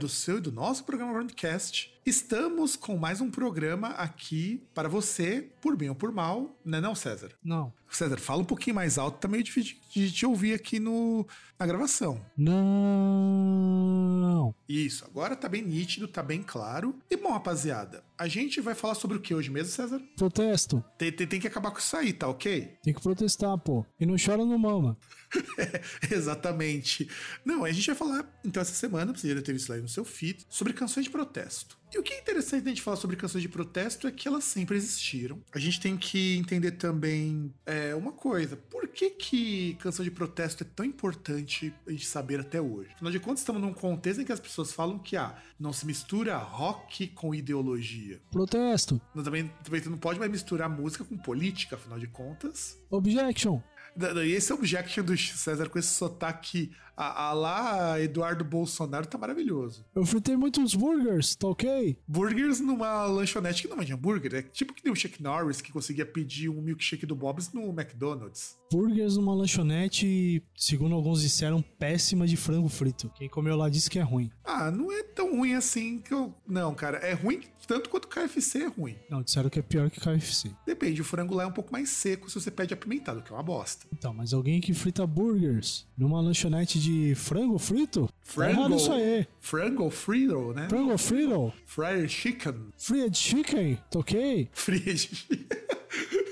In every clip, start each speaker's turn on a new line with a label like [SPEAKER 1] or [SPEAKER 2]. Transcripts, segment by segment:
[SPEAKER 1] do seu e do nosso programa Roundcast. Estamos com mais um programa aqui para você, por bem ou por mal, né não, César?
[SPEAKER 2] Não.
[SPEAKER 1] César, fala um pouquinho mais alto, tá meio difícil de te ouvir aqui no, na gravação.
[SPEAKER 2] Não.
[SPEAKER 1] Isso, agora tá bem nítido, tá bem claro. E bom, rapaziada, a gente vai falar sobre o que hoje mesmo, César?
[SPEAKER 2] Protesto.
[SPEAKER 1] Tem, tem, tem que acabar com isso aí, tá ok?
[SPEAKER 2] Tem que protestar, pô. E não chora no mama.
[SPEAKER 1] Exatamente. Não, a gente vai falar, então, essa semana, você já ter visto lá no seu feed, sobre canções de protesto. E o que é interessante a gente falar sobre canções de protesto é que elas sempre existiram. A gente tem que entender também é, uma coisa: por que, que canção de protesto é tão importante a gente saber até hoje? Afinal de contas, estamos num contexto em que as pessoas falam que ah, não se mistura rock com ideologia.
[SPEAKER 2] Protesto.
[SPEAKER 1] Não, também, também não pode mais misturar música com política, afinal de contas.
[SPEAKER 2] Objection.
[SPEAKER 1] E esse objection do César com esse sotaque a, a lá Eduardo Bolsonaro tá maravilhoso.
[SPEAKER 2] Eu fritei muitos burgers, tá ok?
[SPEAKER 1] Burgers numa lanchonete que não tinha hambúrguer. É tipo que nem o Chuck Norris que conseguia pedir um milkshake do Bob's no McDonald's.
[SPEAKER 2] Burgers numa lanchonete, segundo alguns disseram, péssima de frango frito. Quem comeu lá disse que é ruim.
[SPEAKER 1] Ah, não é tão ruim assim que eu. Não, cara. É ruim tanto quanto o KFC é ruim.
[SPEAKER 2] Não, disseram que é pior que KFC.
[SPEAKER 1] Depende, o frango lá é um pouco mais seco se você pede apimentado, que é uma bosta.
[SPEAKER 2] Então, mas alguém que frita burgers numa lanchonete de frango frito?
[SPEAKER 1] Frango.
[SPEAKER 2] Errado isso aí.
[SPEAKER 1] Frango frito, né?
[SPEAKER 2] Frango frito.
[SPEAKER 1] Fried chicken.
[SPEAKER 2] Fried chicken, ok?
[SPEAKER 1] Fried chicken.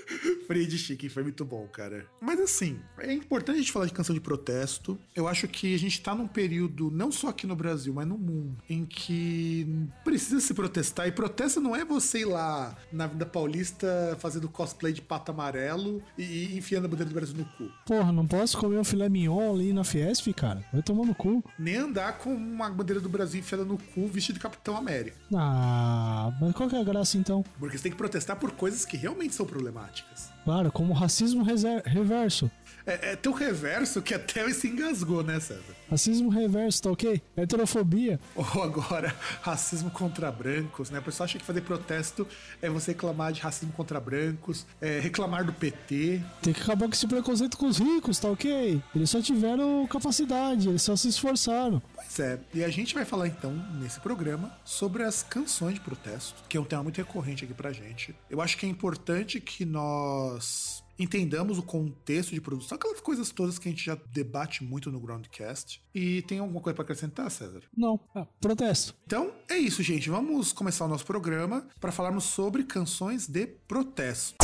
[SPEAKER 1] Fried Chicken foi muito bom, cara. Mas assim, é importante a gente falar de canção de protesto. Eu acho que a gente tá num período, não só aqui no Brasil, mas no mundo, em que precisa se protestar. E protesto não é você ir lá na Vida Paulista fazendo cosplay de pato amarelo e enfiando a bandeira do Brasil no cu.
[SPEAKER 2] Porra, não posso comer um filé mignon ali na Fiesp, cara? Vai tomar no cu.
[SPEAKER 1] Nem andar com uma bandeira do Brasil enfiada no cu vestido de Capitão América.
[SPEAKER 2] Ah, mas qual que é a graça então?
[SPEAKER 1] Porque você tem que protestar por coisas que realmente são problemáticas.
[SPEAKER 2] Claro, como racismo reverso.
[SPEAKER 1] É, é tão reverso que até se engasgou, né, César?
[SPEAKER 2] Racismo reverso, tá ok? Heterofobia.
[SPEAKER 1] Ou agora, racismo contra brancos, né? O pessoal acha que fazer protesto é você reclamar de racismo contra brancos, é reclamar do PT.
[SPEAKER 2] Tem que acabar com esse preconceito com os ricos, tá ok? Eles só tiveram capacidade, eles só se esforçaram.
[SPEAKER 1] Pois é, e a gente vai falar então, nesse programa, sobre as canções de protesto, que é um tema muito recorrente aqui pra gente. Eu acho que é importante que nós entendamos o contexto de produção, aquelas coisas todas que a gente já debate muito no Groundcast. E tem alguma coisa para acrescentar, César?
[SPEAKER 2] Não, ah, protesto.
[SPEAKER 1] Então é isso, gente. Vamos começar o nosso programa para falarmos sobre canções de protesto.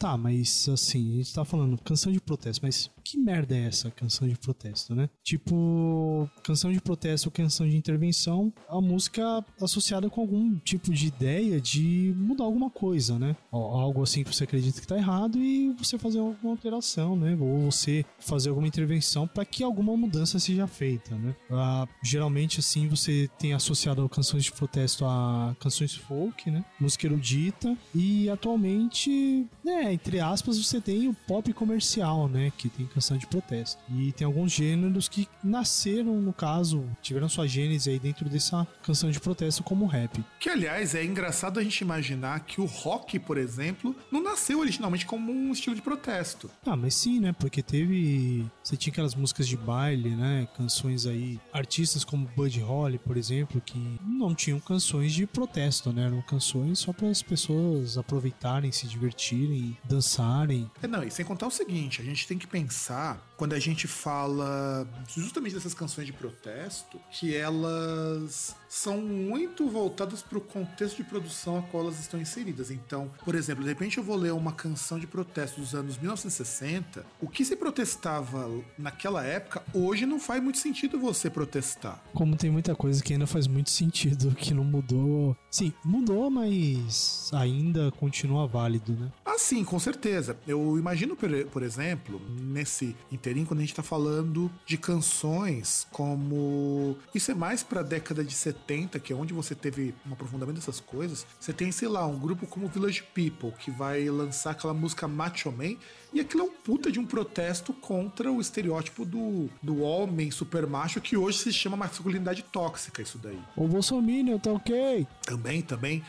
[SPEAKER 2] Tá, mas assim, a gente tá falando canção de protesto, mas que merda é essa canção de protesto, né? Tipo, canção de protesto ou canção de intervenção, a música associada com algum tipo de ideia de mudar alguma coisa, né? Algo assim que você acredita que tá errado e você fazer alguma alteração, né? Ou você fazer alguma intervenção para que alguma mudança seja feita, né? Ah, geralmente, assim, você tem associado canções de protesto a canções folk, né? Música erudita e atualmente, né? Entre aspas, você tem o pop comercial, né? Que tem canção de protesto. E tem alguns gêneros que nasceram, no caso, tiveram sua gênese aí dentro dessa canção de protesto como rap.
[SPEAKER 1] Que, aliás, é engraçado a gente imaginar que o rock, por exemplo, não nasceu originalmente como um estilo de protesto.
[SPEAKER 2] Ah, mas sim, né? Porque teve. Você tinha aquelas músicas de baile, né? Canções aí. Artistas como Buddy Holly, por exemplo, que não tinham canções de protesto, né? Eram canções só para as pessoas aproveitarem, se divertirem dançarem.
[SPEAKER 1] É, não, e sem contar o seguinte, a gente tem que pensar, quando a gente fala justamente dessas canções de protesto, que elas são muito voltadas para o contexto de produção a qual elas estão inseridas. Então, por exemplo, de repente eu vou ler uma canção de protesto dos anos 1960, o que se protestava naquela época, hoje não faz muito sentido você protestar.
[SPEAKER 2] Como tem muita coisa que ainda faz muito sentido, que não mudou. Sim, mudou, mas ainda continua válido, né?
[SPEAKER 1] Ah, sim, com certeza. Eu imagino, por, exemplo, nesse inteirinho, quando a gente tá falando de canções como. Isso é mais pra década de 70, que é onde você teve um aprofundamento dessas coisas. Você tem, sei lá, um grupo como Village People, que vai lançar aquela música Macho Man, e aquilo é um puta de um protesto contra o estereótipo do, do homem super macho, que hoje se chama masculinidade tóxica, isso daí.
[SPEAKER 2] O Bolsonaro tá ok.
[SPEAKER 1] Também, também.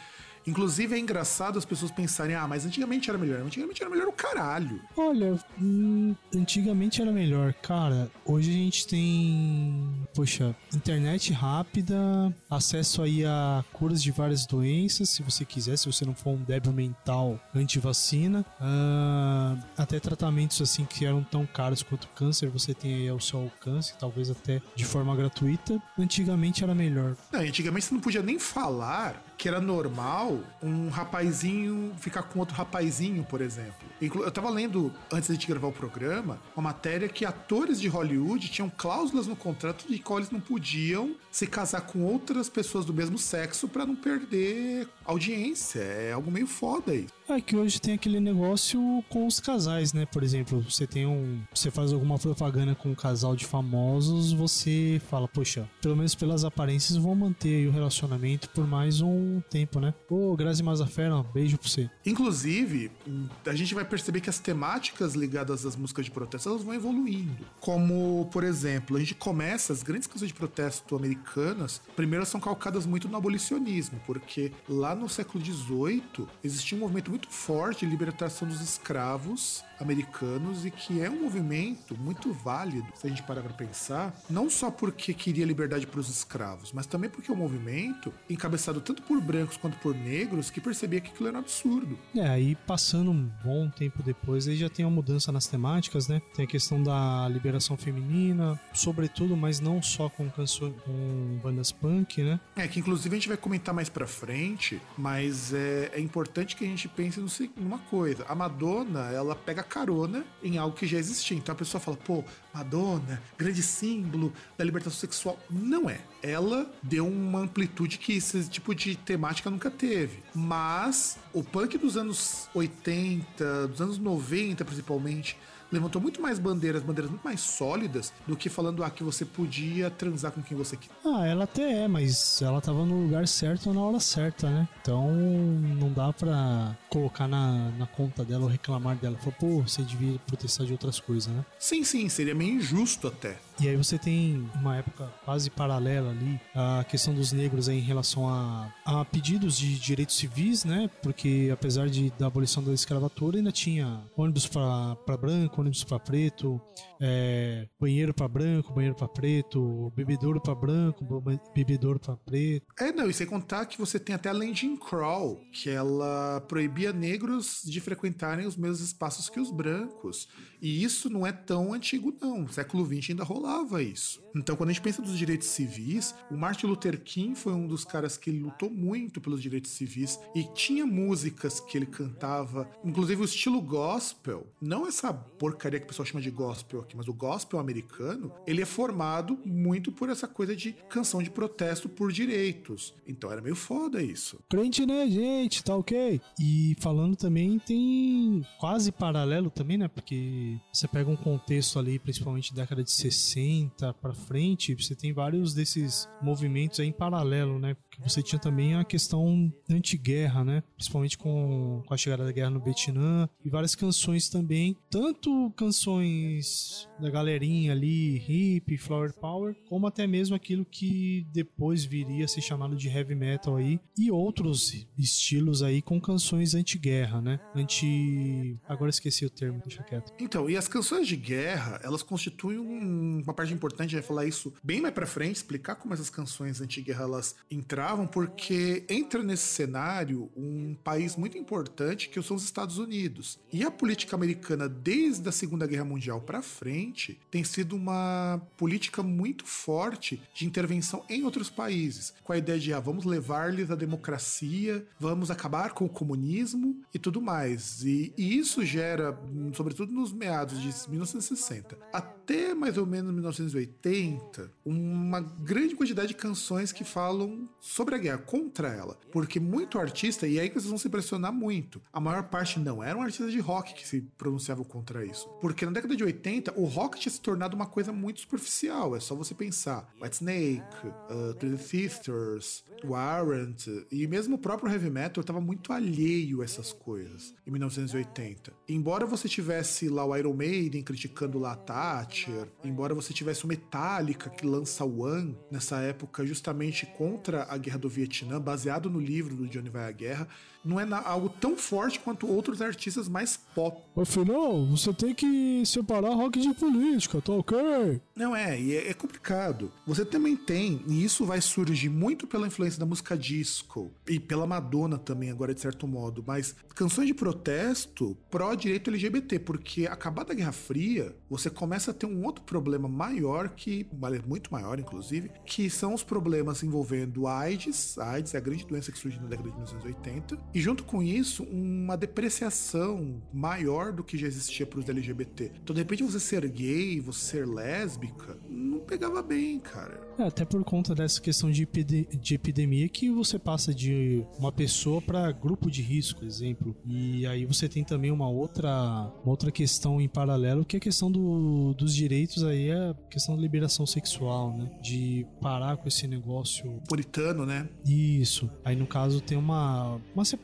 [SPEAKER 1] Inclusive é engraçado as pessoas pensarem, ah, mas antigamente era melhor. Antigamente era melhor o caralho.
[SPEAKER 2] Olha, hum, antigamente era melhor. Cara, hoje a gente tem, poxa, internet rápida, acesso aí a curas de várias doenças, se você quiser, se você não for um débil mental anti-vacina. Uh, até tratamentos assim que eram tão caros quanto o câncer, você tem aí ao seu alcance, talvez até de forma gratuita. Antigamente era melhor.
[SPEAKER 1] Não, antigamente você não podia nem falar que era normal um rapazinho ficar com outro rapazinho, por exemplo. Eu tava lendo, antes de gravar o programa, uma matéria que atores de Hollywood tinham cláusulas no contrato de que eles não podiam se casar com outras pessoas do mesmo sexo para não perder audiência. É algo meio foda aí.
[SPEAKER 2] É que hoje tem aquele negócio com os casais, né? Por exemplo, você tem um. Você faz alguma propaganda com um casal de famosos, você fala, poxa, pelo menos pelas aparências vão manter o relacionamento por mais um tempo, né? Ô, Grazi Mazafera, um beijo pra você.
[SPEAKER 1] Inclusive, a gente vai perceber que as temáticas ligadas às músicas de protesto elas vão evoluindo. Como, por exemplo, a gente começa as grandes canções de protesto americanas, primeiro são calcadas muito no abolicionismo, porque lá no século XVIII existia um movimento muito forte de libertação dos escravos americanos e que é um movimento muito válido, se a gente parar para pensar, não só porque queria liberdade para os escravos, mas também porque é um movimento encabeçado tanto por brancos quanto por negros que percebia que aquilo era um absurdo.
[SPEAKER 2] É, aí passando um bom tempo depois, aí já tem uma mudança nas temáticas, né? Tem a questão da liberação feminina, sobretudo, mas não só com canções, com bandas punk, né?
[SPEAKER 1] É, que inclusive a gente vai comentar mais pra frente, mas é, é importante que a gente pense numa coisa. A Madonna, ela pega carona em algo que já existia. Então a pessoa fala, pô, Madonna, grande símbolo da libertação sexual. Não é. Ela deu uma amplitude que esse tipo de temática nunca teve. Mas o punk dos anos 80, dos anos 90 principalmente, levantou muito mais bandeiras, bandeiras muito mais sólidas do que falando ah, que você podia transar com quem você quer.
[SPEAKER 2] Ah, ela até é, mas ela tava no lugar certo na hora certa, né? Então não dá pra colocar na, na conta dela ou reclamar dela. Falar, pô, você devia protestar de outras coisas, né?
[SPEAKER 1] Sim, sim, seria meio injusto até.
[SPEAKER 2] E aí você tem uma época quase paralela ali, a questão dos negros em relação a, a pedidos de direitos civis, né? Porque apesar de, da abolição da escravatura, ainda tinha ônibus para branco, ônibus para preto, é, banheiro para branco, banheiro para preto, bebedouro para branco, bebedouro para preto.
[SPEAKER 1] É, não, e sem contar que você tem até a Jim Crow, que ela proibia negros de frequentarem os mesmos espaços que os brancos. E isso não é tão antigo, não. No século XX ainda rolava isso. Então, quando a gente pensa dos direitos civis, o Martin Luther King foi um dos caras que lutou muito pelos direitos civis e tinha músicas que ele cantava, inclusive o estilo gospel, não essa porcaria que o pessoal chama de gospel aqui, mas o gospel americano, ele é formado muito por essa coisa de canção de protesto por direitos. Então era meio foda isso.
[SPEAKER 2] Crente, né, gente? Tá ok. E falando também, tem quase paralelo também, né? Porque você pega um contexto ali, principalmente década de 60 para frente, você tem vários desses movimentos em paralelo, né? Porque você tinha também a questão anti-guerra, né? Principalmente com, com a chegada da guerra no Vietnã e várias canções também, tanto canções da galerinha ali, hip, flower power, como até mesmo aquilo que depois viria a ser chamado de heavy metal aí, e outros estilos aí com canções anti-guerra, né? Anti. Agora esqueci o termo, deixa quieto.
[SPEAKER 1] Então, e as canções de guerra, elas constituem uma parte importante, vai falar isso bem mais pra frente, explicar como essas canções anti-guerra elas entravam, porque entra nesse cenário um país muito importante que são os Estados Unidos. E a política americana, desde a Segunda Guerra Mundial para frente, tem sido uma política muito forte de intervenção em outros países, com a ideia de ah, vamos levar-lhes a democracia, vamos acabar com o comunismo e tudo mais. E, e isso gera, sobretudo nos meados de 1960 até mais ou menos 1980, uma grande quantidade de canções que falam sobre a guerra, contra ela. Porque muito artista, e aí vocês vão se impressionar muito, a maior parte não eram artistas de rock que se pronunciavam contra isso. Porque na década de 80, o rock tinha se tornado uma coisa muito superficial. É só você pensar. White Snake, uh, Three Sisters, Warrant, e mesmo o próprio heavy metal estava muito alheio a essas coisas em 1980. Embora você tivesse lá o Iron Maiden criticando lá a Thatcher, embora você tivesse o Metallica que lança One nessa época justamente contra a guerra do Vietnã, baseado no livro do Johnny Vai à Guerra, não é algo tão forte quanto outros artistas mais pop.
[SPEAKER 2] Afinal, você tem que separar rock de política, tá ok?
[SPEAKER 1] Não é, e é, é complicado. Você também tem, e isso vai surgir muito pela influência da música disco e pela Madonna também, agora de certo modo, mas canções de protesto pró-direito LGBT, porque acabada a Guerra Fria, você começa a ter um outro problema maior que, muito maior inclusive, que são os problemas envolvendo AIDS. A AIDS é a grande doença que surgiu na década de 1980. E junto com isso, uma depreciação maior do que já existia para os LGBT. Então, de repente, você ser gay, você ser lésbica, não pegava bem, cara.
[SPEAKER 2] É, até por conta dessa questão de, epide de epidemia que você passa de uma pessoa para grupo de risco, exemplo. E aí você tem também uma outra, uma outra questão em paralelo, que é a questão do, dos direitos aí, é a questão da liberação sexual, né? De parar com esse negócio...
[SPEAKER 1] Puritano, né?
[SPEAKER 2] Isso. Aí, no caso, tem uma, uma separação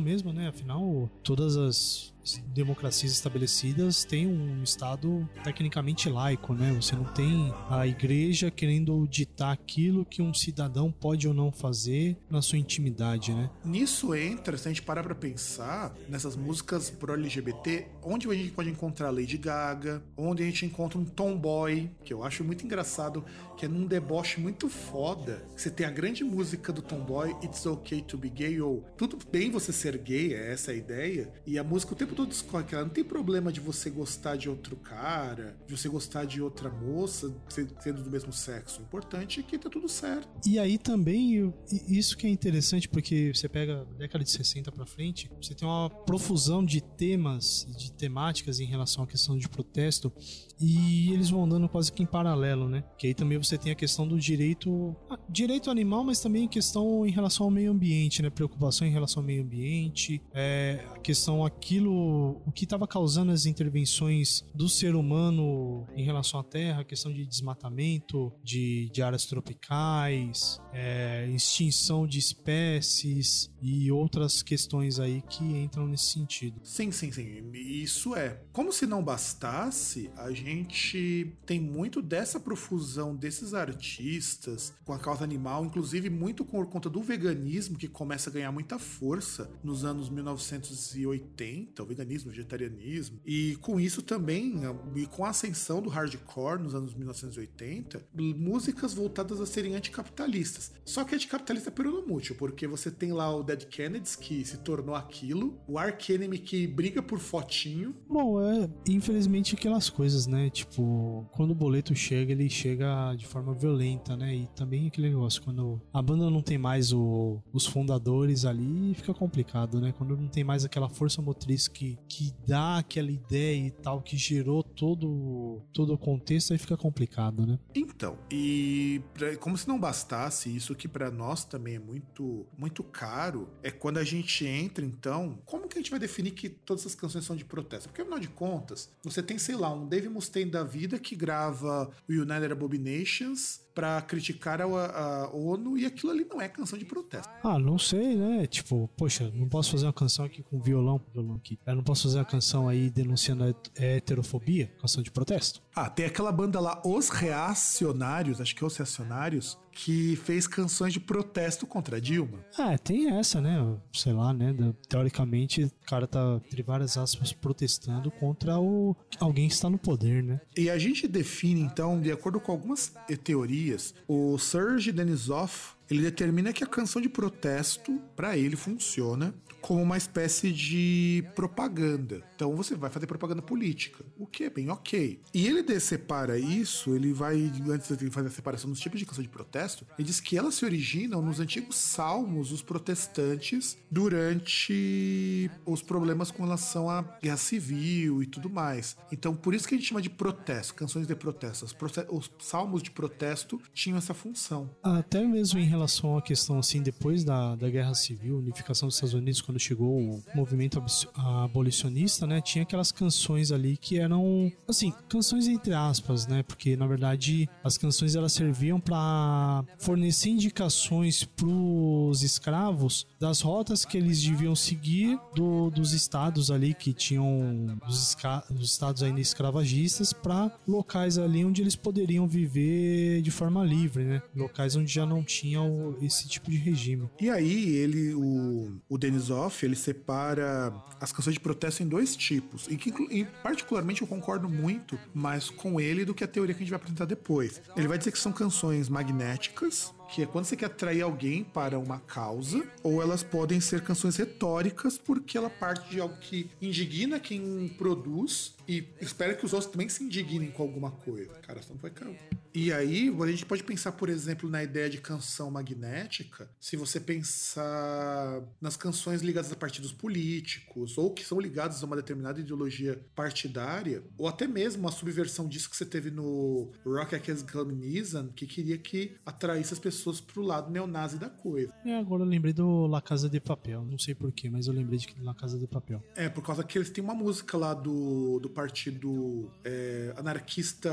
[SPEAKER 2] mesmo, né? Afinal, todas as democracias estabelecidas têm um Estado tecnicamente laico, né? Você não tem a igreja querendo ditar aquilo que um cidadão pode ou não fazer na sua intimidade, né?
[SPEAKER 1] Nisso entra, se a gente parar pra pensar, nessas músicas pro-LGBT, onde a gente pode encontrar Lady Gaga, onde a gente encontra um Tomboy, que eu acho muito engraçado, que é num deboche muito foda. Você tem a grande música do Tomboy, It's Okay to Be Gay, ou tudo bem você ser gay, é essa a ideia, e a música o tempo todo discorre que ela não tem problema de você gostar de outro cara, de você gostar de outra moça, sendo do mesmo sexo. O importante é que tá tudo certo.
[SPEAKER 2] E aí também, isso que é interessante, porque você pega a década de 60 para frente, você tem uma profusão de temas, de temáticas em relação à questão de protesto, e eles vão andando quase que em paralelo, né? Que aí também você tem a questão do direito, ah, direito animal, mas também questão em relação ao meio ambiente, né? Preocupação em relação ao meio ambiente, é, a questão aquilo, o que estava causando as intervenções do ser humano em relação à Terra, a questão de desmatamento de, de áreas tropicais, é, extinção de espécies e outras questões aí que entram nesse sentido.
[SPEAKER 1] Sim, sim, sim. Isso é. Como se não bastasse, a gente gente tem muito dessa profusão desses artistas com a causa animal, inclusive muito por conta do veganismo que começa a ganhar muita força nos anos 1980, o veganismo, o vegetarianismo, e com isso também, e com a ascensão do hardcore nos anos 1980, músicas voltadas a serem anticapitalistas. Só que anticapitalista peronomútil, porque você tem lá o Dead Kennedys que se tornou aquilo, o Ark Enemy que briga por fotinho.
[SPEAKER 2] Bom, é infelizmente aquelas coisas, né? Né? Tipo, quando o boleto chega, ele chega de forma violenta, né? E também aquele negócio, quando a banda não tem mais o, os fundadores ali, fica complicado, né? Quando não tem mais aquela força motriz que, que dá aquela ideia e tal, que gerou todo, todo o contexto, aí fica complicado, né?
[SPEAKER 1] Então, e como se não bastasse, isso que para nós também é muito, muito caro, é quando a gente entra, então, como que a gente vai definir que todas essas canções são de protesto? Porque afinal de contas, você tem, sei lá, um Dave Mustaine da vida que grava o United Abominations para criticar a, a, ONU e aquilo ali não é canção de protesto.
[SPEAKER 2] Ah, não sei, né? Tipo, poxa, não posso fazer uma canção aqui com violão, violão aqui. Eu não posso fazer uma canção aí denunciando a heterofobia, canção de protesto.
[SPEAKER 1] Ah, tem aquela banda lá, Os Reacionários, acho que Os Reacionários, que fez canções de protesto contra a Dilma.
[SPEAKER 2] Ah, tem essa, né? Sei lá, né? Teoricamente, o cara tá, entre várias aspas, protestando contra o alguém que está no poder, né?
[SPEAKER 1] E a gente define, então, de acordo com algumas teorias, o Serge Denisov ele determina que a canção de protesto, para ele, funciona como uma espécie de propaganda. Então você vai fazer propaganda política, o que é bem ok. E ele separa isso, ele vai, antes de fazer a separação dos tipos de canção de protesto, ele diz que elas se originam nos antigos salmos dos protestantes durante os problemas com relação à guerra civil e tudo mais. Então por isso que a gente chama de protesto, canções de protesto. Os, salmos de protesto tinham essa função.
[SPEAKER 2] Até mesmo em relação à questão assim, depois da, da Guerra Civil, unificação dos Estados Unidos, quando chegou o movimento abolicionista, né, tinha aquelas canções ali que eram, assim, canções entre aspas, né, porque na verdade as canções elas serviam para fornecer indicações para os escravos das rotas que eles deviam seguir do, dos estados ali que tinham dos, dos estados ainda escravagistas para locais ali onde eles poderiam viver de forma livre, né, locais onde já não tinham esse tipo de regime.
[SPEAKER 1] E aí, ele, o, o Denisov, ele separa as canções de protesto em dois tipos. E que, e particularmente, eu concordo muito mais com ele do que a teoria que a gente vai apresentar depois. Ele vai dizer que são canções magnéticas, que é quando você quer atrair alguém para uma causa, ou elas podem ser canções retóricas, porque ela parte de algo que indigna quem produz e espera que os outros também se indignem com alguma coisa. Cara, isso não vai cair. E aí, a gente pode pensar, por exemplo, na ideia de canção magnética, se você pensar nas canções ligadas a partidos políticos, ou que são ligadas a uma determinada ideologia partidária, ou até mesmo a subversão disso que você teve no Rock Against Communism, que queria que atraísse as pessoas pro lado neonazi da coisa.
[SPEAKER 2] É, agora eu lembrei do La Casa de Papel, não sei porquê, mas eu lembrei de La Casa de Papel.
[SPEAKER 1] É, por causa que eles têm uma música lá do, do partido é, anarquista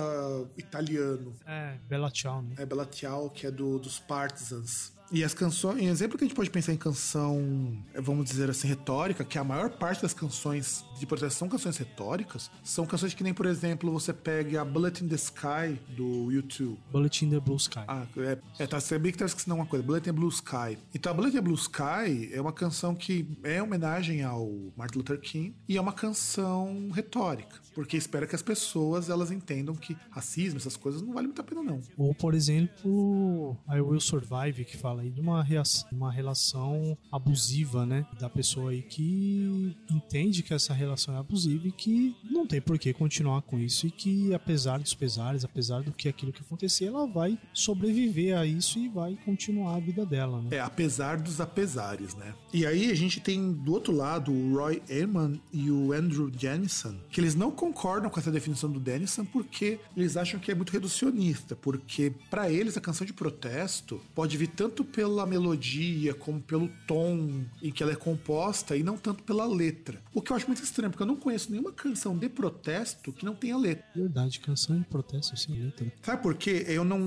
[SPEAKER 1] italiano.
[SPEAKER 2] É, Bella Ciao, né?
[SPEAKER 1] É, Bella Ciao, que é do, dos Partisans. E as canções, em exemplo que a gente pode pensar em canção, vamos dizer assim, retórica, que a maior parte das canções de proteção são canções retóricas, são canções que nem, por exemplo, você pega a Bullet in the Sky do YouTube.
[SPEAKER 2] Bullet in the Blue Sky.
[SPEAKER 1] Ah, é, é tá, bem que tá esquecendo uma coisa, Bullet in the Blue Sky. Então a Bullet in the Blue Sky é uma canção que é homenagem ao Martin Luther King e é uma canção retórica, porque espera que as pessoas elas entendam que racismo, essas coisas não vale muito a pena não.
[SPEAKER 2] Ou, por exemplo, I Will Survive, que fala fala aí de uma, reação, uma relação abusiva, né? Da pessoa aí que entende que essa relação é abusiva e que não tem por que continuar com isso e que apesar dos pesares, apesar do que aquilo que acontecer, ela vai sobreviver a isso e vai continuar a vida dela, né?
[SPEAKER 1] É, apesar dos apesares, né? E aí a gente tem do outro lado o Roy Ehrman e o Andrew Jennison, que eles não concordam com essa definição do Dennison porque eles acham que é muito reducionista, porque para eles a canção de protesto pode vir tanto pela melodia, como pelo tom em que ela é composta e não tanto pela letra. O que eu acho muito estranho, porque eu não conheço nenhuma canção de protesto que não tenha letra.
[SPEAKER 2] Verdade, canção de protesto sem letra.
[SPEAKER 1] Sabe por quê? Eu não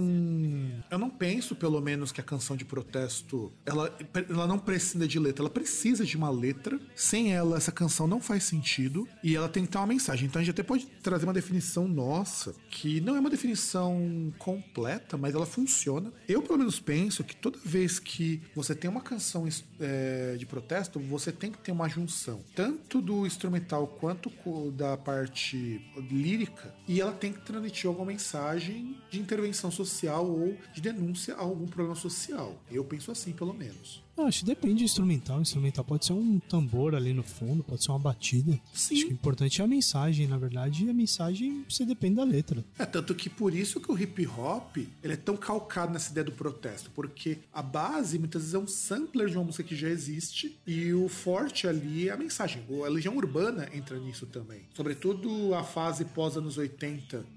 [SPEAKER 1] eu não penso pelo menos que a canção de protesto ela, ela não precisa de letra, ela precisa de uma letra. Sem ela essa canção não faz sentido e ela tem que ter uma mensagem. Então a gente até pode trazer uma definição nossa, que não é uma definição completa, mas ela funciona. Eu pelo menos penso que toda vez que você tem uma canção é, de protesto, você tem que ter uma junção, tanto do instrumental quanto da parte lírica, e ela tem que transmitir alguma mensagem de intervenção social ou de denúncia a algum problema social. Eu penso assim, pelo menos.
[SPEAKER 2] Acho que depende do instrumental. O instrumental pode ser um tambor ali no fundo, pode ser uma batida. Sim. Acho que o importante é a mensagem, na verdade, e a mensagem você depende da letra.
[SPEAKER 1] É, tanto que por isso que o hip hop ele é tão calcado nessa ideia do protesto, porque a base muitas vezes é um sampler de uma música que já existe e o forte ali é a mensagem. A Legião Urbana entra nisso também. Sobretudo a fase pós anos 80,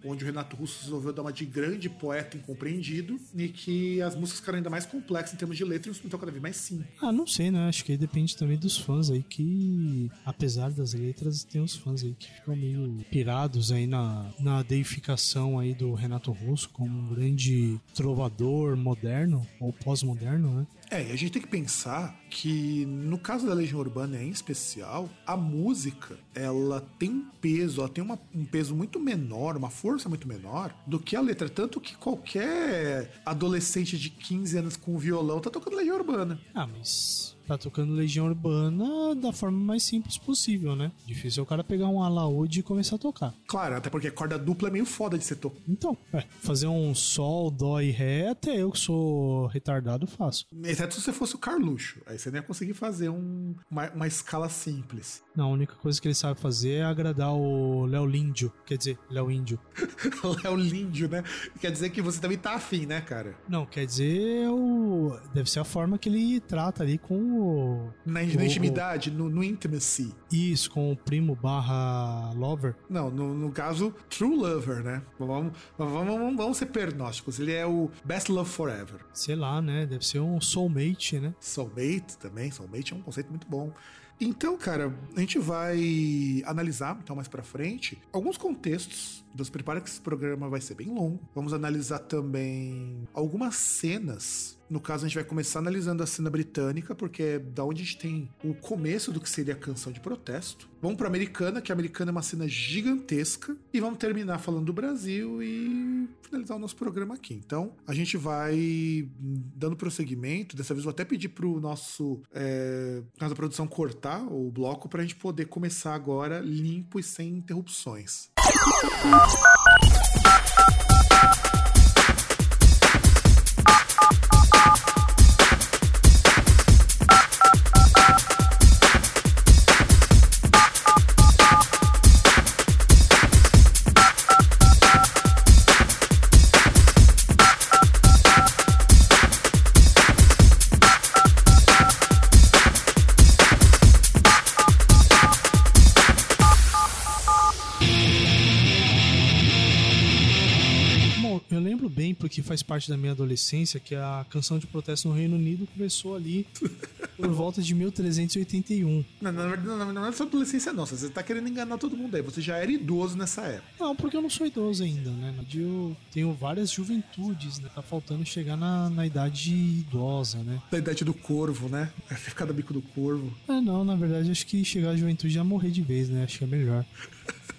[SPEAKER 1] onde o Renato Russo resolveu dar uma de grande poeta incompreendido e que as músicas ficaram ainda mais complexas em termos de letra e o instrumental cada vez mais simples sim.
[SPEAKER 2] Ah, não sei, né? Acho que depende também dos fãs aí que, apesar das letras, tem uns fãs aí que ficam meio pirados aí na, na deificação aí do Renato Russo como um grande trovador moderno ou pós-moderno, né?
[SPEAKER 1] É, e a gente tem que pensar que no caso da Legião Urbana em especial, a música ela tem um peso, ela tem uma, um peso muito menor, uma força muito menor do que a letra. Tanto que qualquer adolescente de 15 anos com violão tá tocando Legião Urbana.
[SPEAKER 2] Ah, mas tá tocando Legião Urbana da forma mais simples possível, né? Difícil é o cara pegar um alaúde e começar a tocar.
[SPEAKER 1] Claro, até porque corda dupla é meio foda de ser tocada.
[SPEAKER 2] Então, é, fazer um sol, dó e ré, até eu que sou retardado faço.
[SPEAKER 1] Exceto se você fosse o Carluxo. Aí você não ia conseguir fazer um, uma, uma escala simples.
[SPEAKER 2] Não, a única coisa que ele sabe fazer é agradar o Léo Líndio. Quer dizer, Léo Índio.
[SPEAKER 1] Léo Líndio, né? Quer dizer que você também tá afim, né, cara?
[SPEAKER 2] Não, quer dizer, o... deve ser a forma que ele trata ali com o.
[SPEAKER 1] Na, na intimidade, no, no intimacy.
[SPEAKER 2] Isso, com o primo barra lover.
[SPEAKER 1] Não, no, no caso, true lover, né? Vamos, vamos, vamos, vamos ser pernósticos. Ele é o best love forever.
[SPEAKER 2] Sei lá, né? Deve ser um soulmate, né?
[SPEAKER 1] Soulmate também. Soulmate é um conceito muito bom. Então, cara, a gente vai analisar, então, mais pra frente, alguns contextos. Então, se prepara que esse programa vai ser bem longo. Vamos analisar também algumas cenas. No caso, a gente vai começar analisando a cena britânica, porque é da onde a gente tem o começo do que seria a canção de protesto. Vamos pra americana, que a americana é uma cena gigantesca. E vamos terminar falando do Brasil e finalizar o nosso programa aqui. Então, a gente vai dando prosseguimento. Dessa vez, vou até pedir pro nosso. É, da produção cortar o bloco, pra gente poder começar agora limpo e sem interrupções.
[SPEAKER 2] Bem, porque faz parte da minha adolescência, que a canção de protesto no Reino Unido começou ali por volta de 1381.
[SPEAKER 1] Não, na verdade, não, não, não é sua adolescência, não. Você tá querendo enganar todo mundo aí. Você já era idoso nessa época.
[SPEAKER 2] Não, porque eu não sou idoso ainda, né? Eu tenho várias juventudes, né? Tá faltando chegar na, na idade idosa, né?
[SPEAKER 1] Da idade do corvo, né? Ficar do bico do corvo.
[SPEAKER 2] Ah, não, na verdade, acho que chegar à juventude já morrer de vez, né? Acho que é melhor.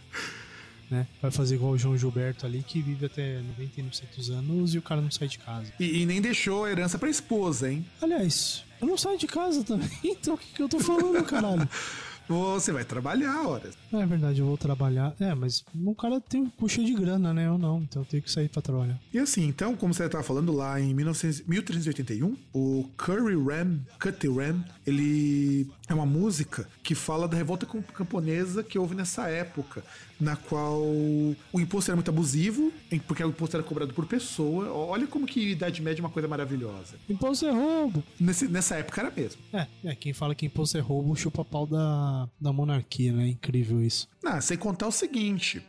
[SPEAKER 2] né? Vai fazer igual o João Gilberto ali, que vive até 90 e não sei quantos anos e o cara não sai de casa.
[SPEAKER 1] E, e nem deixou a herança pra esposa, hein?
[SPEAKER 2] Aliás, eu não saio de casa também, então o que, que eu tô falando, caralho?
[SPEAKER 1] Você vai trabalhar horas.
[SPEAKER 2] É verdade, eu vou trabalhar. É, mas o cara tem um puxa de grana, né? Eu não, então eu tenho que sair pra trabalhar.
[SPEAKER 1] E assim, então, como você estava falando lá em 1900, 1381, o Curry Ram, Cutty Ram, ele é uma música que fala da revolta cam- camponesa que houve nessa época, na qual o imposto era muito abusivo, porque o imposto era cobrado por pessoa. Olha como que Idade Média é uma coisa maravilhosa.
[SPEAKER 2] Imposto é roubo.
[SPEAKER 1] Nesse- nessa época era mesmo.
[SPEAKER 2] É, é, quem fala que imposto é roubo chupa pau da, da monarquia, né? Incrível isso.
[SPEAKER 1] Ah, sem contar o seguinte: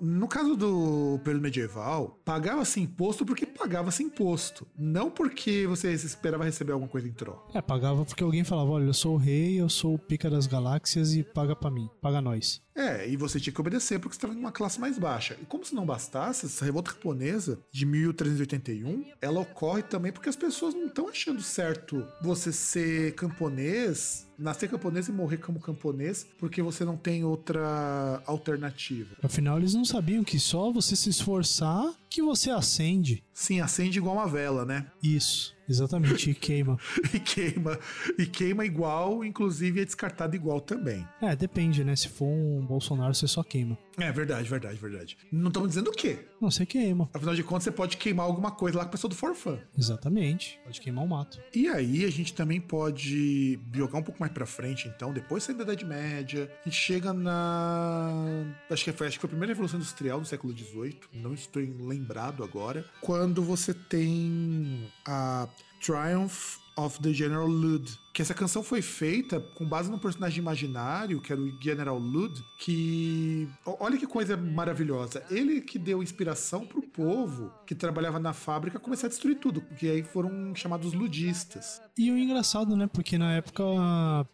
[SPEAKER 1] no caso do período medieval, pagava-se imposto porque pagava-se imposto, não porque você esperava receber alguma coisa em troca.
[SPEAKER 2] É, pagava porque alguém falava, olha, eu sou o rei, eu sou o pica das galáxias e paga pra mim, paga nós.
[SPEAKER 1] É, e você tinha que obedecer porque você estava numa classe mais baixa. E como se não bastasse, essa revolta japonesa de 1381, ela ocorre também porque as pessoas não estão achando certo você ser camponês, nascer camponês e morrer como camponês, porque você não tem outra alternativa.
[SPEAKER 2] Afinal, eles não sabiam que só você se esforçar que você acende.
[SPEAKER 1] Sim, acende igual uma vela, né?
[SPEAKER 2] Isso, exatamente, e queima.
[SPEAKER 1] E queima. E queima igual, inclusive é descartado igual também.
[SPEAKER 2] É, depende, né? Se for um Bolsonaro, você só queima.
[SPEAKER 1] É verdade, verdade, verdade. Não estamos dizendo o quê?
[SPEAKER 2] Não, você queima.
[SPEAKER 1] Afinal de contas, você pode queimar alguma coisa lá com a pessoa do forfã.
[SPEAKER 2] Exatamente. Pode queimar o mato.
[SPEAKER 1] E aí a gente também pode jogar um pouco mais pra frente, então, depois da Idade Média, a gente chega na. Acho que foi, acho que foi a primeira Revolução Industrial do século XVIII, não estou lembrado agora, quando você tem a Triumph of the General Lud. Que essa canção foi feita com base num personagem imaginário, que era o General Lud, que. Olha que coisa maravilhosa. Ele que deu inspiração pro povo que trabalhava na fábrica começar a destruir tudo, porque aí foram chamados ludistas.
[SPEAKER 2] E o engraçado, né? Porque na época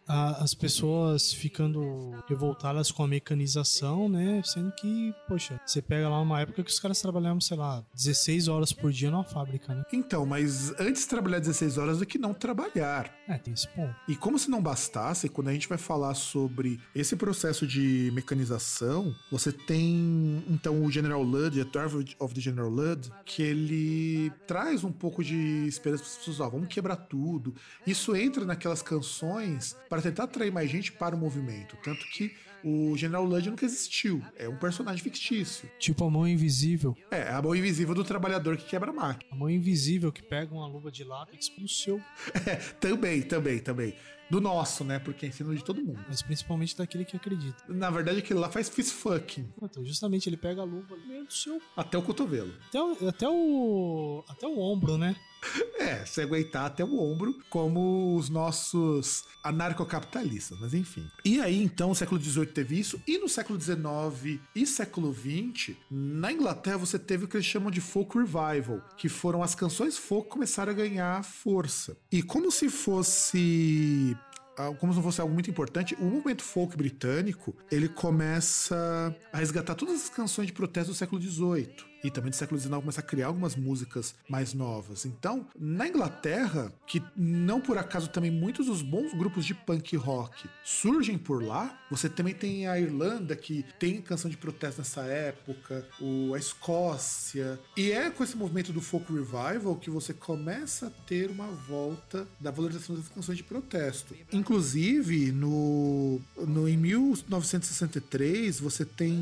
[SPEAKER 2] a- as pessoas ficando revoltadas com a mecanização, né? Sendo que, poxa, você pega lá uma época que os caras trabalhavam, sei lá, 16 horas por dia numa fábrica, né?
[SPEAKER 1] Então, mas antes de trabalhar 16 horas do que não trabalhar.
[SPEAKER 2] É, tem esse ponto.
[SPEAKER 1] E como se não bastasse, quando a gente vai falar sobre esse processo de mecanização, você tem então o General Ludd, a Drive of the General Ludd, que ele traz um pouco de esperança para as pessoas, ó, vamos quebrar tudo. Isso entra naquelas canções para tentar atrair mais gente para o movimento, tanto que o General Ludd nunca existiu, é um personagem fictício.
[SPEAKER 2] Tipo a mão invisível.
[SPEAKER 1] É, a mão invisível do trabalhador que quebra a máquina.
[SPEAKER 2] A mão invisível que pega uma luva de látex pro seu,
[SPEAKER 1] É, também, também, também. Do nosso, né? Porque é ensino de todo mundo.
[SPEAKER 2] mas principalmente daquele que acredita.
[SPEAKER 1] Na verdade, aquele lá faz fist fucking.
[SPEAKER 2] Então, justamente ele pega a luva ali meio do seu.
[SPEAKER 1] Até o cotovelo.
[SPEAKER 2] Até o, até o. Até o ombro, né?
[SPEAKER 1] É, se aguentar até o ombro, como os nossos anarcocapitalistas, mas enfim. E aí, então, o século XVIII teve isso, e no século XIX e século XX, na Inglaterra você teve o que eles chamam de folk revival, que foram as canções folk começaram a ganhar força. E como se fosse ah, como se não fosse algo muito importante, o movimento folk britânico ele começa a resgatar todas as canções de protesto do século XVIII e também do século XIX começa a criar algumas músicas mais novas. Então, na Inglaterra, que não por acaso também muitos dos bons grupos de punk rock surgem por lá, você também tem a Irlanda que tem canção de protesto nessa época, o, a Escócia, e é com esse movimento do folk revival que você começa a ter uma volta da valorização das canções de protesto. Inclusive, no, no em 1963, você tem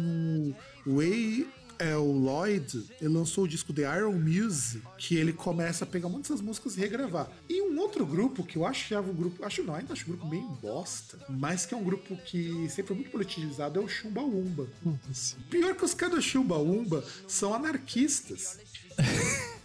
[SPEAKER 1] o Way é o Lloyd, ele lançou o disco The Iron Music, que ele começa a pegar muitas dessas músicas e regravar. E um outro grupo que eu achava um grupo, acho não, ainda acho um grupo meio bosta, mas que é um grupo que sempre foi muito politizado, é o Chumbaumba.
[SPEAKER 2] Foda-se.
[SPEAKER 1] Pior que os caras do Chumbaumba são anarquistas.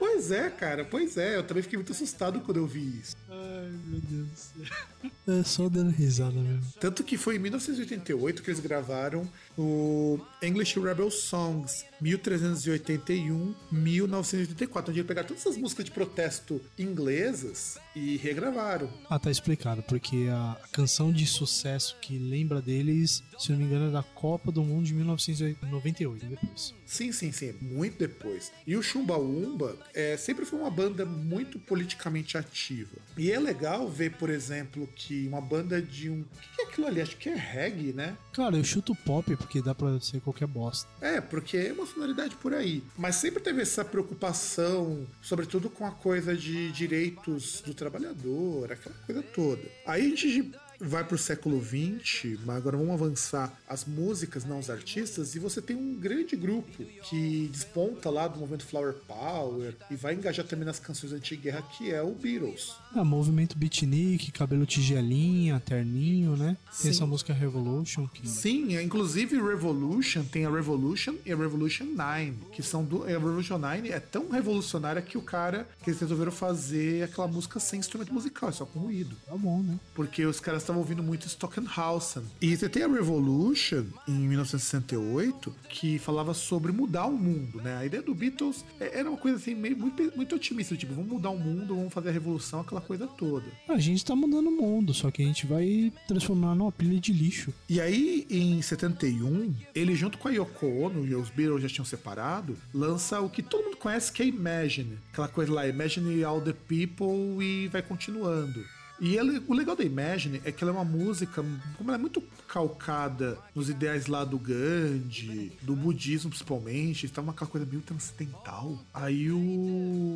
[SPEAKER 1] Pois é, cara, pois é. Eu também fiquei muito assustado quando eu vi isso.
[SPEAKER 2] Ai, meu Deus do céu. É só dando risada mesmo.
[SPEAKER 1] Tanto que foi em 1988 que eles gravaram o English Rebel Songs, 1381, 1984, onde pegaram todas essas músicas de protesto inglesas e regravaram.
[SPEAKER 2] Ah, tá explicado, porque a canção de sucesso que lembra deles, se não me engano, é da Copa do Mundo de 1998, depois.
[SPEAKER 1] Sim, sim, sim, muito depois. E o Chumbaumba é, sempre foi uma banda muito politicamente ativa. E é legal ver, por exemplo, que uma banda de um. O que é aquilo ali? Acho que é reggae, né?
[SPEAKER 2] Claro, eu chuto pop porque dá pra ser qualquer bosta.
[SPEAKER 1] É, porque é uma sonoridade por aí. Mas sempre teve essa preocupação, sobretudo com a coisa de direitos do trabalhador, aquela coisa toda. Aí a gente vai pro século XX, mas agora vamos avançar as músicas, não os artistas, e você tem um grande grupo que desponta lá do movimento Flower Power e vai engajar também nas canções anti-guerra, que é o Beatles.
[SPEAKER 2] Ah, movimento beatnik, cabelo tigelinha, terninho, né?
[SPEAKER 1] Sim.
[SPEAKER 2] Tem essa música Revolution que.
[SPEAKER 1] Sim, é, inclusive Revolution tem a Revolution e a Revolution 9, que são do. A Revolution 9 é tão revolucionária que o cara que eles resolveram fazer aquela música sem instrumento musical, é só com ruído.
[SPEAKER 2] Tá bom, né?
[SPEAKER 1] Porque os caras estavam ouvindo muito Stockenhausen. E você tem a Revolution em 1968 que falava sobre mudar o mundo, né? A ideia do Beatles é- era uma coisa assim meio muito, muito otimista, tipo, vamos mudar o mundo, vamos fazer a revolução, aquela coisa toda.
[SPEAKER 2] A gente tá mudando o mundo, só que a gente vai transformar numa pilha de lixo.
[SPEAKER 1] E aí, em 71, ele junto com a Yoko Ono, e os Beatles já tinham separado, lança o que todo mundo conhece que é Imagine. Aquela coisa lá, Imagine All the People e vai continuando. E ele- o legal da Imagine é que ela é uma música, como ela é muito calcada nos ideais lá do Gandhi, do budismo principalmente, tá uma coisa meio transcendental. Aí o.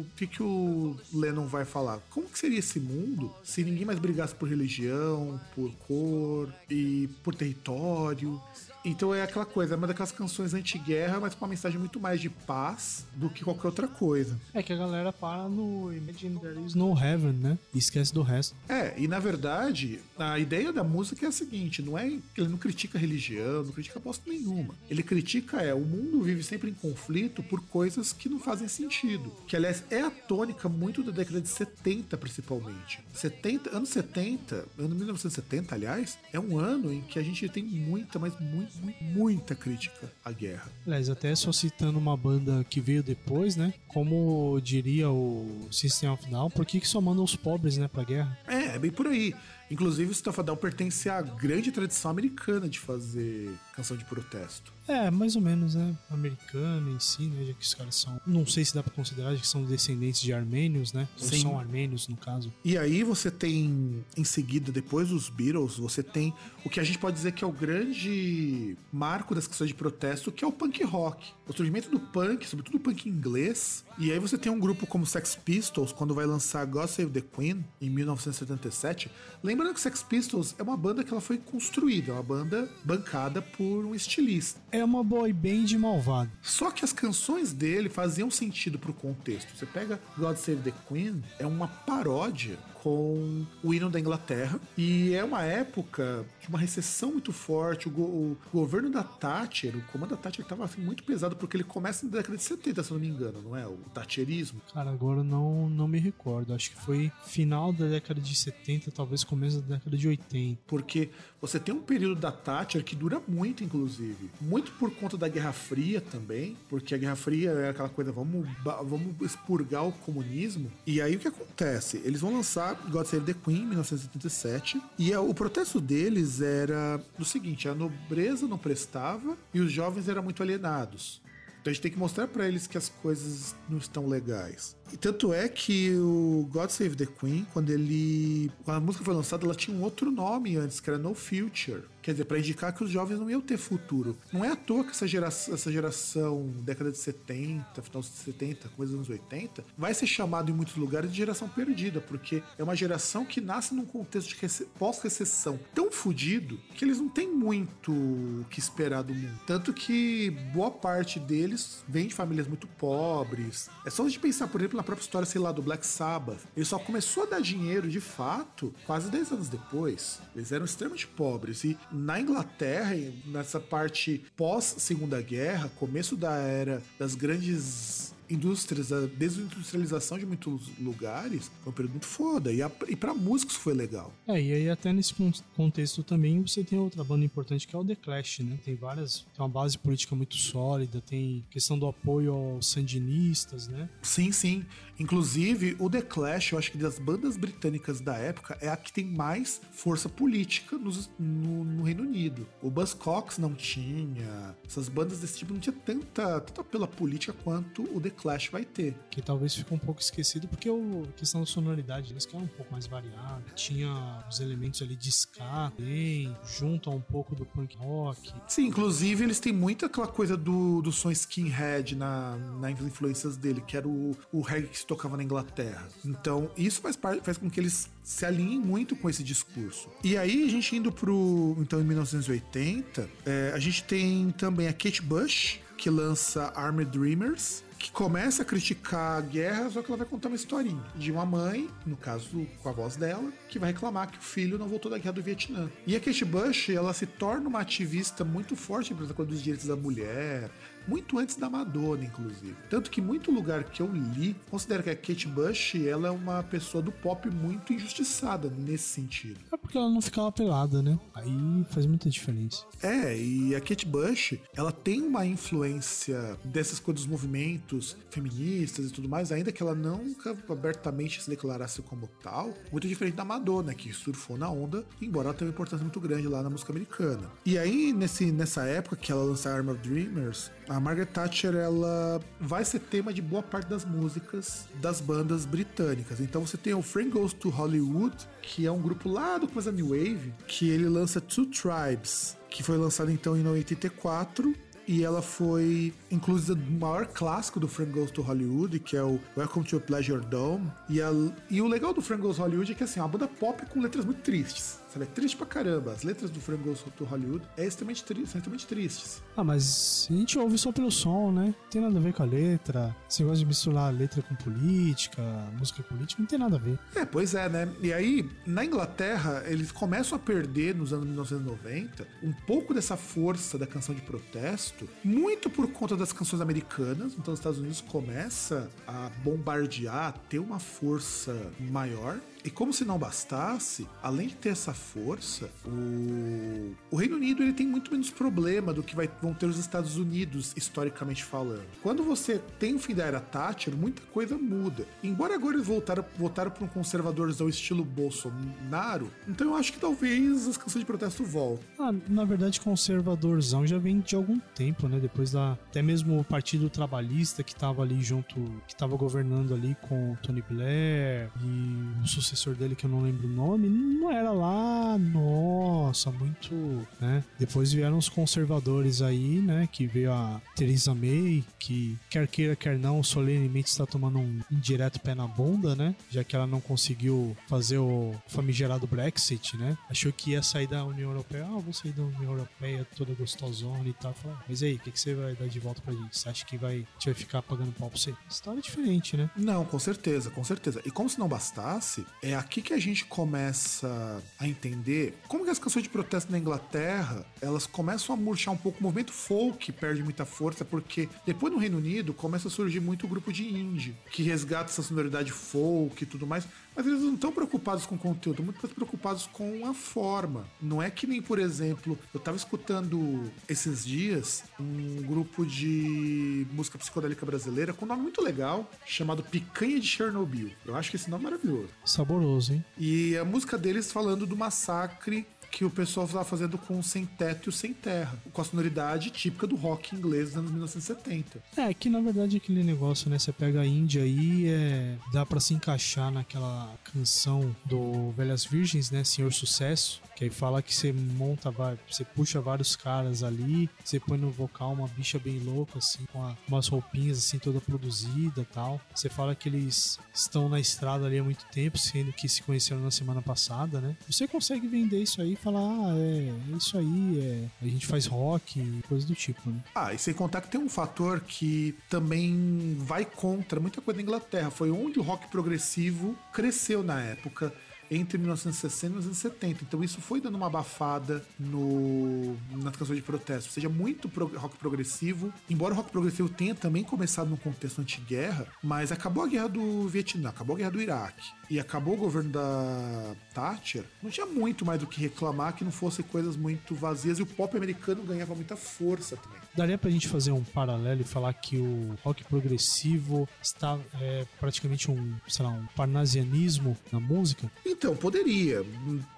[SPEAKER 1] O que, que o Lennon vai falar? Como que seria esse mundo se ninguém mais brigasse por religião, por cor e por território? Então é aquela coisa, é uma daquelas canções anti-guerra, mas com uma mensagem muito mais de paz do que qualquer outra coisa.
[SPEAKER 2] É que a galera para no Imagine There Is No Heaven, né? E esquece do resto.
[SPEAKER 1] E na verdade, a ideia da música é a seguinte: não é que ele não critica religião, não critica bosta nenhuma. Ele critica é o mundo vive sempre em conflito por coisas que não fazem sentido. Que aliás é a tônica muito da década de 70, principalmente. 70, anos 70, ano 1970, aliás, é um ano em que a gente tem muita, mas muito, muito, muita crítica à guerra.
[SPEAKER 2] Aliás, até só citando uma banda que veio depois, né? Como diria o System of Down, por que, que só mandam os pobres, né, pra guerra?
[SPEAKER 1] É, é bem por aí. Inclusive, o Stuff pertence à grande tradição americana de fazer canção de protesto.
[SPEAKER 2] É, mais ou menos, né? Americana em si, né? Já que os caras são. Não sei se dá pra considerar que são descendentes de armênios, né? Ou
[SPEAKER 1] Sim.
[SPEAKER 2] são armênios, no caso.
[SPEAKER 1] E aí você tem, em seguida, depois dos Beatles, você tem o que a gente pode dizer que é o grande marco das canções de protesto, que é o punk rock. O surgimento do punk, sobretudo o punk inglês. E aí você tem um grupo como Sex Pistols, quando vai lançar God Save the Queen, em 1977. Lembrando que Sex Pistols é uma banda que ela foi construída, é uma banda bancada por um estilista.
[SPEAKER 2] É uma boy band malvada.
[SPEAKER 1] Só que as canções dele faziam sentido pro contexto. Você pega God Save the Queen, é uma paródia com o hino da Inglaterra e é uma época de uma recessão muito forte. O, go o governo da Thatcher, o comando da Thatcher estava assim, muito pesado porque ele começa na década de 70, se eu não me engano, não é? O Thatcherismo.
[SPEAKER 2] Cara, agora não, não me recordo. Acho que foi final da década de 70, talvez começo da década de 80.
[SPEAKER 1] Porque você tem um período da Thatcher que dura muito, inclusive. Muito por conta da Guerra Fria também, porque a Guerra Fria era aquela coisa, vamos, vamos expurgar o comunismo. E aí o que acontece? Eles vão lançar God Save the Queen, em 1977, e a, o protesto deles era do seguinte: a nobreza não prestava e os jovens eram muito alienados. Então a gente tem que mostrar para eles que as coisas não estão legais. E tanto é que o God Save the Queen, quando ele. Quando a música foi lançada, ela tinha um outro nome antes, que era No Future. Quer dizer, para indicar que os jovens não iam ter futuro. Não é à toa que essa geração, essa geração década de 70, final de 70, coisa dos anos 80, vai ser chamado em muitos lugares de geração perdida, porque é uma geração que nasce num contexto de pós-recessão tão fodido que eles não têm muito o que esperar do mundo. Tanto que boa parte deles vem de famílias muito pobres. É só a gente pensar, por exemplo, na própria história, sei lá, do Black Sabbath. Ele só começou a dar dinheiro de fato quase 10 anos depois. Eles eram extremamente pobres. E na Inglaterra, nessa parte pós-segunda guerra, começo da era das grandes indústrias, a desindustrialização de muitos lugares, foi um período muito foda. E, a, e pra músicos foi legal.
[SPEAKER 2] É, e aí até nesse contexto também você tem outra banda importante que é o The Clash, né? Tem várias, tem uma base política muito sólida, tem questão do apoio aos sandinistas, né?
[SPEAKER 1] Sim, sim. Inclusive, o The Clash, eu acho que das bandas britânicas da época, é a que tem mais força política nos, no, no, Reino Unido. O Buzzcocks não tinha, essas bandas desse tipo não tinha tanta, tanta apelo política quanto o The Clash vai ter.
[SPEAKER 2] Que talvez ficou um pouco esquecido porque a questão da sonoridade deles que era um pouco mais variada. Tinha os elementos ali de ska bem, junto a um pouco do punk rock.
[SPEAKER 1] Sim, inclusive eles têm muito aquela coisa do, do som skinhead na, nas influências dele, que era o, o reggae que se tocava na Inglaterra. Então, isso faz, faz com que eles se alinhem muito com esse discurso. E aí, a gente indo pro. Então, em 1980, é, a gente tem também a Kate Bush, que lança Armored Dreamers, que começa a criticar a guerra, só que ela vai contar uma historinha de uma mãe, no caso com a voz dela, que vai reclamar que o filho não voltou da guerra do Vietnã. E a Kate Bush, ela se torna uma ativista muito forte por coisa dos direitos da mulher, muito antes da Madonna, inclusive. Tanto que muito lugar que eu li considera que a Kate Bush ela é uma pessoa do pop muito injustiçada nesse sentido.
[SPEAKER 2] É porque ela não ficava pelada, né? Aí faz muita diferença.
[SPEAKER 1] É, e a Kate Bush, ela tem uma influência dessas coisas dos movimentos feministas e tudo mais, ainda que ela nunca abertamente se declarasse como tal, muito diferente da Madonna, que surfou na onda, embora ela tenha uma importância muito grande lá na música americana. E aí, nesse, nessa época que ela lança Arm of Dreamers, a Margaret Thatcher ela vai ser tema de boa parte das músicas das bandas britânicas. Então você tem o Frank Goes to Hollywood, que é um grupo lá do coisa New Wave, que ele lança Two Tribes, que foi lançado então em 84 e ela foi inclusive no maior clássico do Frank Goes to Hollywood, que é o Welcome to a Pleasure Dome. E, a, e o legal do Frank Goes to Hollywood é que assim, é uma banda pop com letras muito tristes Sabe, é triste pra caramba. As letras do Frank Goes to Hollywood é extremamente tri são extremamente tristes.
[SPEAKER 2] Ah, mas a gente ouve só pelo som, né? Não tem nada a ver com a letra. Você gosta de misturar letra com política, música política, não tem nada a ver.
[SPEAKER 1] É, pois é, né? E aí, na Inglaterra, eles começam a perder nos anos 1990 um pouco dessa força da canção de protesto, muito por conta das canções americanas. Então, os Estados Unidos começa a bombardear, a ter uma força maior. E como se não bastasse, além de ter essa força, o, o Reino Unido ele tem muito menos problema do que vai, vão ter os Estados Unidos, historicamente falando. Quando você tem o fim da era Thatcher, muita coisa muda. Embora agora eles voltaram, voltaram para um conservadorzão estilo Bolsonaro, então eu acho que talvez as canções de protesto voltem.
[SPEAKER 2] Ah, na verdade, conservadorzão já vem de algum tempo, né? Depois da. Até mesmo o Partido Trabalhista que estava ali junto, que estava governando ali com Tony Blair e o sucessor sucessor dele, que eu não lembro o nome, não era lá, nossa, muito, né? Depois vieram os conservadores aí, né? Que veio a Theresa May, que quer queira, quer não, solenemente está tomando um indireto pé na bunda, né? Já que ela não conseguiu fazer o famigerado Brexit, né? Achou que ia sair da União Europeia. Ah, vou sair da União Europeia toda gostosona e tal. Falei, mas aí, o que, que você vai dar de volta pra gente? Você acha que vai, a gente vai ficar pagando pau pra você? História diferente, né?
[SPEAKER 1] Não, com certeza, com certeza. E como se não bastasse, é aqui que a gente começa a entender como que as canções de protesto na Inglaterra, elas começam a murchar um pouco. O movimento folk perde muita força, porque depois no Reino Unido começa a surgir muito grupo de indie, que resgata essa sonoridade folk e tudo mais, mas eles não estão preocupados com o conteúdo, muito mais preocupados com a forma. Não é que nem, por exemplo, eu tava escutando esses dias um grupo de música psicodélica brasileira com um nome muito legal, chamado Picanha de Chernobyl. Eu acho que esse nome é maravilhoso.
[SPEAKER 2] Saboroso, hein?
[SPEAKER 1] E a música deles falando do massacre que o pessoal estava fazendo com sem teto e o sem terra, com a sonoridade típica do rock inglês dos anos 1970.
[SPEAKER 2] É, que na verdade aquele negócio, né? Você pega a Índia aí, é, dá para se encaixar naquela canção do Velhas Virgens, né? Senhor Sucesso, que aí fala que você monta, você puxa vários caras ali, você põe no vocal uma bicha bem louca, assim, com a, umas roupinhas assim toda produzida tal. Você fala que eles estão na estrada ali há muito tempo, sendo que se conheceram na semana passada, né? Você consegue vender isso aí falar, ah, é, isso aí, é, a gente faz rock coisa do tipo, né?
[SPEAKER 1] Ah, e sem contar que tem um fator que também vai contra muita coisa da Inglaterra. Foi onde o rock progressivo cresceu na época entre 1960 e 1970. Então isso foi dando uma abafada no, nas canções de protesto. Seja muito pro, rock progressivo, embora o rock progressivo tenha também começado num contexto anti-guerra, mas acabou a guerra do Vietnã, acabou a guerra do Iraque e acabou o governo da Thatcher, não tinha muito mais do que reclamar que não fossem coisas muito vazias e o pop americano ganhava muita força também.
[SPEAKER 2] Daria pra gente fazer um paralelo e falar que o rock progressivo está é, praticamente um, sei lá, um parnasianismo na música?
[SPEAKER 1] Então, poderia.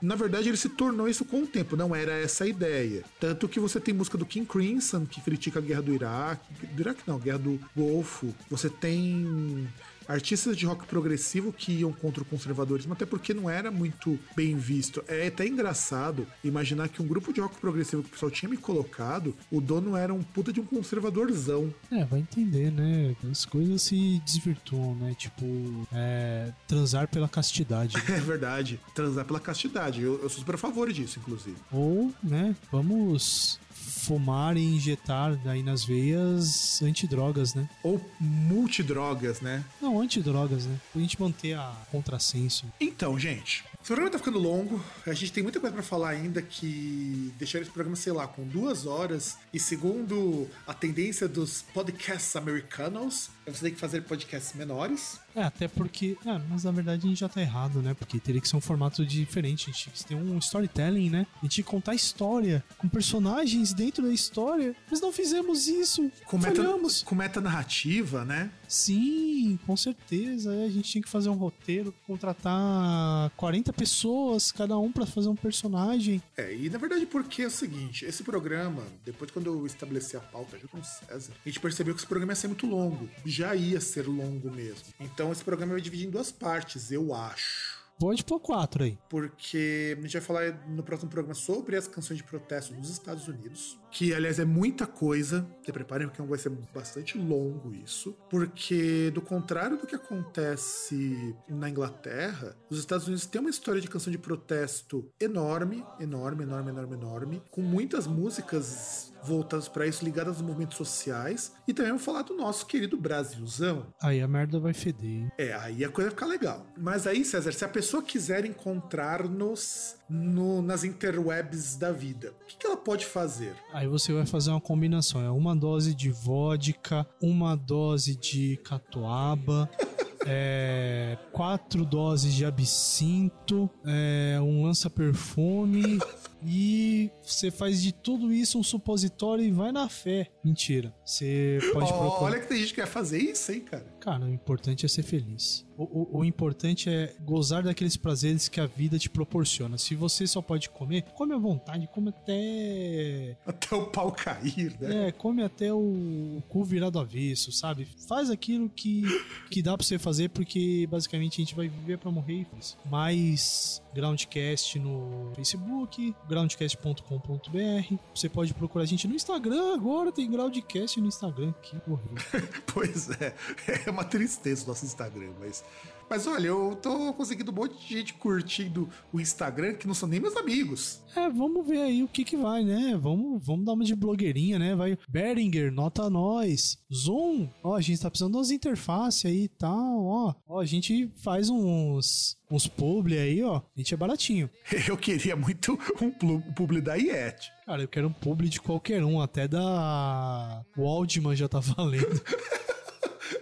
[SPEAKER 1] Na verdade, ele se tornou isso com o tempo, não era essa a ideia. Tanto que você tem música do King Crimson, que critica a guerra do Iraque, do Iraque não, guerra do Golfo. Você tem artistas de rock progressivo que iam contra o conservadorismo, até porque não era muito bem visto. É até engraçado imaginar que um grupo de rock progressivo que o pessoal tinha me colocado, o dono era um puta de um conservadorzão.
[SPEAKER 2] É, vai entender, né? As coisas se desvirtuam, né? Tipo, é, transar pela castidade.
[SPEAKER 1] É verdade, transar pela castidade. Eu, eu sou super a favor disso, inclusive.
[SPEAKER 2] Ou, né, vamos fumar e injetar aí nas veias antidrogas, né?
[SPEAKER 1] Ou multidrogas, né?
[SPEAKER 2] Não, antidrogas, né? Pra gente manter a contrassenso.
[SPEAKER 1] Então, gente, o programa tá ficando longo, a gente tem muita coisa para falar ainda que deixar esse programa, sei lá, com duas horas. E segundo a tendência dos podcasts americanos, você tem que fazer podcasts menores.
[SPEAKER 2] É, até porque. É, mas na verdade a gente já tá errado, né? Porque teria que ser um formato diferente. A gente tem um storytelling, né? A gente contar história com personagens dentro da história. Mas não fizemos isso.
[SPEAKER 1] Com
[SPEAKER 2] Falhamos.
[SPEAKER 1] Meta, com meta narrativa, né?
[SPEAKER 2] Sim, com certeza. A gente tinha que fazer um roteiro, contratar 40 pessoas, cada um para fazer um personagem.
[SPEAKER 1] É, e na verdade porque é o seguinte, esse programa, depois quando eu estabeleci a pauta junto com o César, a gente percebeu que esse programa ia ser muito longo. Já ia ser longo mesmo. Então esse programa vai dividir em duas partes, eu acho.
[SPEAKER 2] Pode pôr quatro aí.
[SPEAKER 1] Porque a gente vai falar no próximo programa sobre as canções de protesto nos Estados Unidos. Que, aliás, é muita coisa. Se preparem, porque vai ser bastante longo isso. Porque, do contrário do que acontece na Inglaterra, os Estados Unidos têm uma história de canção de protesto enorme, enorme, enorme, enorme, enorme. Com muitas músicas voltadas para isso, ligadas aos movimentos sociais. E também vou falar do nosso querido Brasilzão.
[SPEAKER 2] Aí a merda vai feder, hein?
[SPEAKER 1] É, aí a coisa vai ficar legal. Mas aí, César, se a pessoa quiser encontrar-nos no, nas interwebs da vida, o que, que ela pode fazer?
[SPEAKER 2] Aí você vai fazer uma combinação. É uma dose de vodka, uma dose de catuaba. é, quatro doses de absinto, é, um lança-perfume e você faz de tudo isso um supositório e vai na fé. Mentira. Você pode
[SPEAKER 1] Ó,
[SPEAKER 2] procurar.
[SPEAKER 1] Olha que tem gente que quer fazer isso, hein, cara?
[SPEAKER 2] Cara, o importante é ser feliz. O, o- o importante é gozar daqueles prazeres que a vida te proporciona. Se você só pode comer, come à vontade, come até.
[SPEAKER 1] Até o pau cair, né?
[SPEAKER 2] É, come até o, o cu virado do avesso, sabe? Faz aquilo que, que dá pra você fazer, porque basicamente a gente vai viver pra morrer e. Mais Groundcast no Facebook, groundcast.com.br. Você pode procurar a gente no Instagram agora, tem Groundcast no Instagram. Que horrível.
[SPEAKER 1] Pois é, é uma tristeza o nosso Instagram, mas. Mas olha, eu tô conseguindo um monte de gente curtindo o Instagram que não são nem meus amigos.
[SPEAKER 2] É, vamos ver aí o que que vai, né? Vamos, vamos dar uma de blogueirinha, né? Vai Behringer, nota nós. Zoom, ó, a gente tá precisando de umas interfaces aí e tal, ó. Ó, a gente faz uns uns publi aí, ó. A gente é baratinho.
[SPEAKER 1] Eu queria muito um um publi da Iet.
[SPEAKER 2] Cara, eu quero um publi de qualquer um, até da Waldman já tá valendo.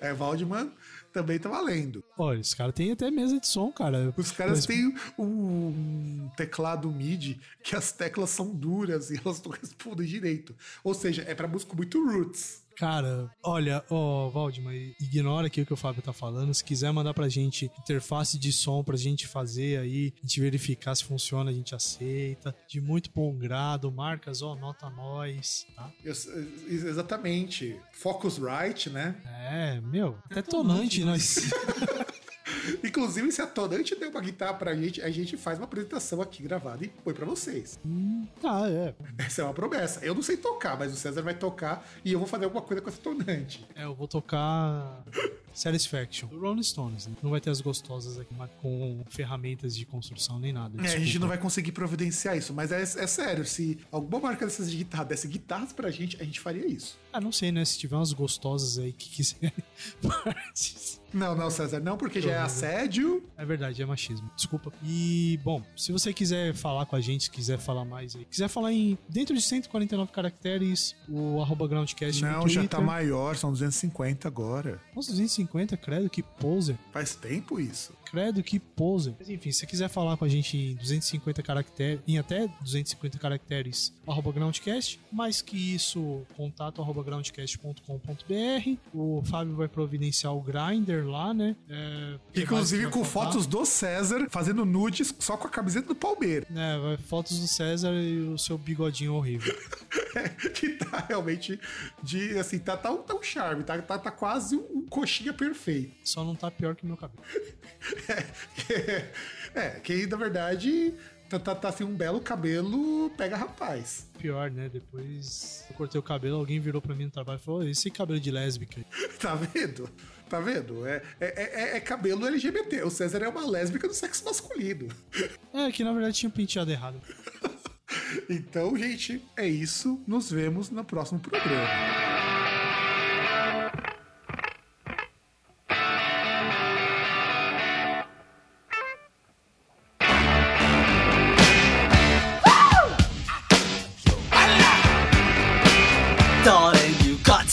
[SPEAKER 1] É, Waldman também tá valendo.
[SPEAKER 2] Olha, esse cara tem até mesa de som, cara.
[SPEAKER 1] Os caras
[SPEAKER 2] Mas-
[SPEAKER 1] têm um teclado MIDI que as teclas são duras e elas não respondem direito. Ou seja, é pra música muito roots.
[SPEAKER 2] Cara, olha, ó, Valdemar, ignora aqui o que o Fábio tá falando. Se quiser mandar pra gente interface de som pra gente fazer aí, a gente verificar se funciona, a gente aceita. De muito bom grado, marcas, ó, nota nós, tá?
[SPEAKER 1] Eu- exatamente. Focusrite, né?
[SPEAKER 2] É, meu, até tonante, nós.
[SPEAKER 1] Inclusive, se a Tonante der uma guitarra pra gente, a gente faz uma apresentação aqui gravada e põe pra vocês.
[SPEAKER 2] ah, é.
[SPEAKER 1] Essa é uma promessa. Eu não sei tocar, mas o César vai tocar e eu vou fazer alguma coisa com essa Tonante.
[SPEAKER 2] É, eu vou tocar Satisfaction, do Rolling Stones, né? Não vai ter as gostosas aqui, mas com ferramentas de construção nem nada.
[SPEAKER 1] É, a gente
[SPEAKER 2] desculpa.
[SPEAKER 1] não vai conseguir providenciar isso, mas é, é sério, se alguma marca dessas de guitarra desse guitarras pra gente, a gente faria isso.
[SPEAKER 2] Ah, não sei, né? Se tiver umas gostosas aí que quiserem partes.
[SPEAKER 1] Não, não, César, não, porque já é assédio.
[SPEAKER 2] É verdade, é machismo. Desculpa. E, bom, se você quiser falar com a gente, se quiser falar mais aí, quiser falar em dentro de 149 caracteres, o arroba groundcast
[SPEAKER 1] Não, já tá maior, são 250 agora.
[SPEAKER 2] Nossa, 250, credo, que poser.
[SPEAKER 1] Faz tempo isso.
[SPEAKER 2] Credo, que poser. Mas enfim, se você quiser falar com a gente em 250 caracteres, em até 250 caracteres, arroba groundcast, mais que isso, contato arroba groundcast.com.br. O Fábio vai providenciar o grinder lá, né? É,
[SPEAKER 1] Inclusive com fotos do César fazendo nudes só com a camiseta do Palmeiras.
[SPEAKER 2] É, fotos do César e o seu bigodinho horrível.
[SPEAKER 1] que tá realmente de assim, tá, tá, um- tá um charme, tá, tá, tá quase um coxinha perfeito.
[SPEAKER 2] Só não tá pior que meu cabelo.
[SPEAKER 1] É, é, que na verdade tá, tá, tá assim um belo cabelo pega rapaz.
[SPEAKER 2] Pior, né? Depois eu cortei o cabelo, alguém virou pra mim no trabalho e falou: "Ô, esse cabelo de lésbica. aí?"
[SPEAKER 1] Tá vendo? Tá vendo? É, é, é- é cabelo LGBT. O César é uma lésbica do sexo masculino.
[SPEAKER 2] É, que na verdade tinha penteado errado.
[SPEAKER 1] Então, gente, é isso. Nos vemos no próximo programa.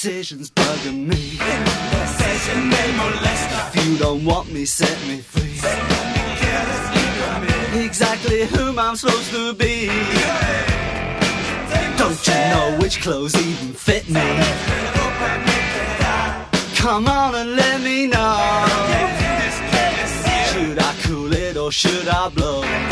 [SPEAKER 3] This indecision's bugging me. If you don't want me, set me free. Exactly whom I'm supposed to be. Don't you know which clothes even fit me? Come on and let me know. Should I cool it or should I blow?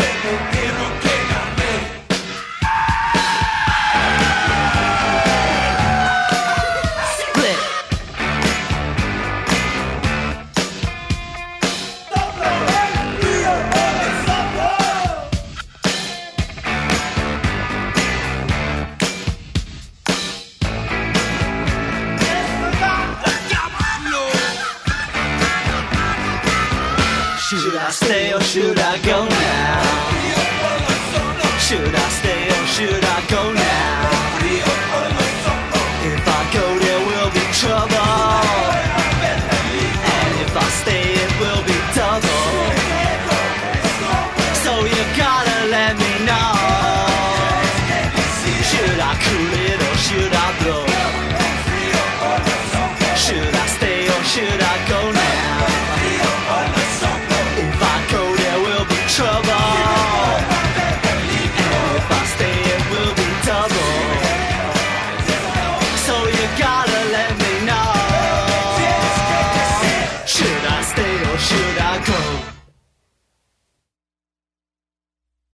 [SPEAKER 3] Should I